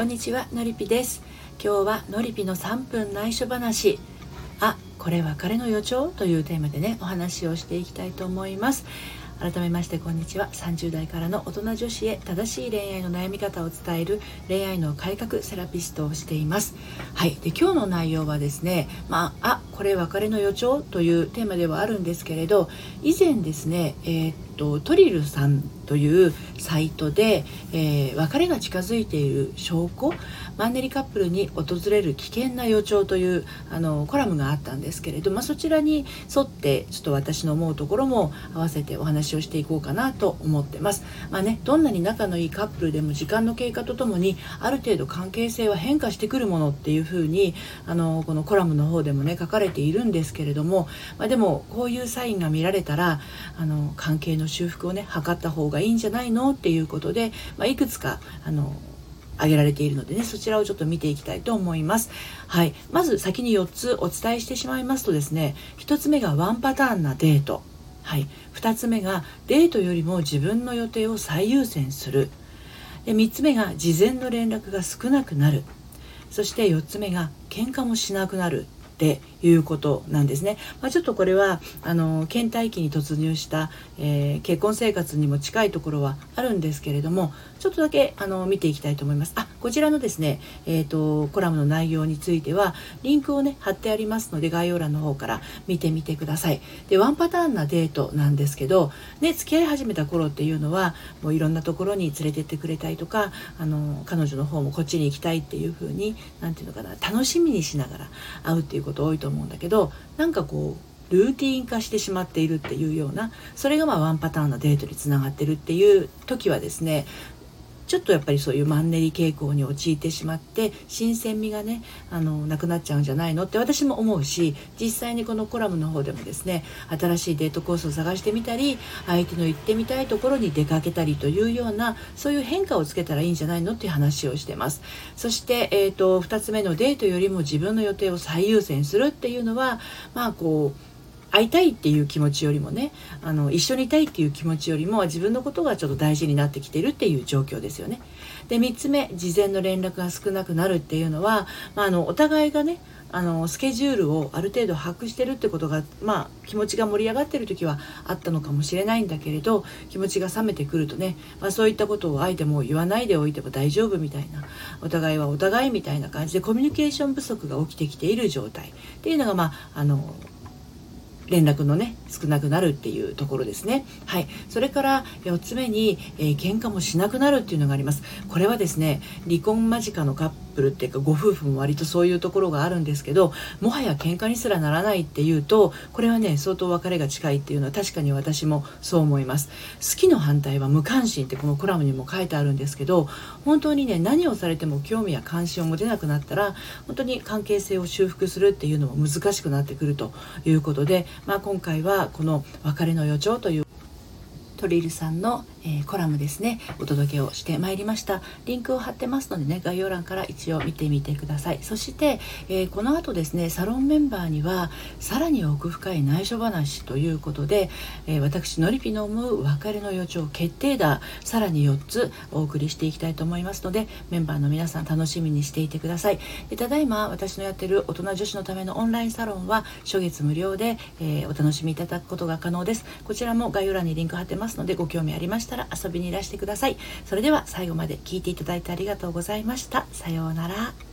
こんにちはのりぴです。今日はのりぴの3分内緒話。あこれ別れの予兆？というテーマでねお話をしていきたいと思います。改めましてこんにちは。30代からの大人女子へ正しい恋愛の悩み方を伝える恋愛の改革セラピストをしています。はい。で今日の内容はですねまああこれ別れの予兆？というテーマではあるんですけれど以前ですねえー、っとトリルさんというサイトで、えー、別れが近づいている証拠マンネリカップルに訪れる危険な予兆というあのコラムがあったんですけれど、まあ、そちらに沿ってちょっと私の思うところも合わせてお話をしていこうかなと思ってます。まあね、どんなに仲のいいカップルでも時間の経過とともにある程度関係性は変化してくるものっていうふうにあのこのコラムの方でもね書かれているんですけれども、まあ、でもこういうサインが見られたらあの関係の修復をね図った方がいいんじゃないの？っていうことで、まあ、いくつかあの挙げられているのでねそちらをちょっと見ていきたいと思います。はい。まず先に4つお伝えしてしまいますとですね1つ目がワンパターンなデート。はい。2つ目がデートよりも自分の予定を最優先する。で3つ目が事前の連絡が少なくなる。そして4つ目が喧嘩もしなくなる。っていうことなんですね。まあ、ちょっとこれはあの倦怠期に突入した、えー、結婚生活にも近いところはあるんですけれどもちょっとだけあの見ていきたいと思います。あこちらのですね、えーと、コラムの内容についてはリンクをね貼ってありますので概要欄の方から見てみてください。でワンパターンなデートなんですけど、ね、付き合い始めた頃っていうのはもういろんなところに連れてってくれたりとかあの彼女の方もこっちに行きたいっていう風に何て言うのかな楽しみにしながら会うっていうことこと多いと思うんだけどなんかこうルーティン化してしまっているっていうようなそれがまあワンパターンのデートにつながってるっていう時はですねちょっとやっぱりそういうマンネリ傾向に陥ってしまって新鮮味がねあのなくなっちゃうんじゃないのって私も思うし実際にこのコラムの方でもですね新しいデートコースを探してみたり相手の行ってみたいところに出かけたりというようなそういう変化をつけたらいいんじゃないのっていう話をしてます。そして、えーと、2つ目のデートよりも自分の予定を最優先するっていうのはまあこう会いたいっていう気持ちよりもねあの一緒にいたいっていう気持ちよりも自分のことがちょっと大事になってきてるっていう状況ですよね。で3つ目事前の連絡が少なくなるっていうのは、まあ、あのお互いがねあのスケジュールをある程度把握してるってことが、まあ、気持ちが盛り上がってる時はあったのかもしれないんだけれど気持ちが冷めてくるとね、まあ、そういったことを相手もう言わないでおいても大丈夫みたいなお互いはお互いみたいな感じでコミュニケーション不足が起きてきている状態っていうのが、まあ、あの連絡のね少なくなるっていうところですね。はい。それから4つ目に、えー、喧嘩もしなくなるっていうのがあります。これはですね離婚間近のカップルっていうかご夫婦も割とそういうところがあるんですけどもはや喧嘩にすらならないっていうとこれはね相当別れが近いっていうのは確かに私もそう思います。好きの反対は無関心ってこのコラムにも書いてあるんですけど本当にね何をされても興味や関心を持てなくなったら本当に関係性を修復するっていうのも難しくなってくるということでまあ、今回はこの「別れの予兆」というトリルさんの、えー、コラムですねお届けをしてまいりました。リンクを貼ってますのでね概要欄から一応見てみてください。そして、えー、この後ですねサロンメンバーにはさらに奥深い内緒話ということで、えー、私のりぴの思う別れの予兆決定打さらに4つお送りしていきたいと思いますのでメンバーの皆さん楽しみにしていてください。でただいま私のやってる大人女子のためのオンラインサロンは初月無料で、えお楽しみいただくことが可能です。こちらも概要欄にリンク貼ってますのでご興味ありましたしたら遊びにいらしてください。それでは最後まで聞いていただいてありがとうございました。さようなら。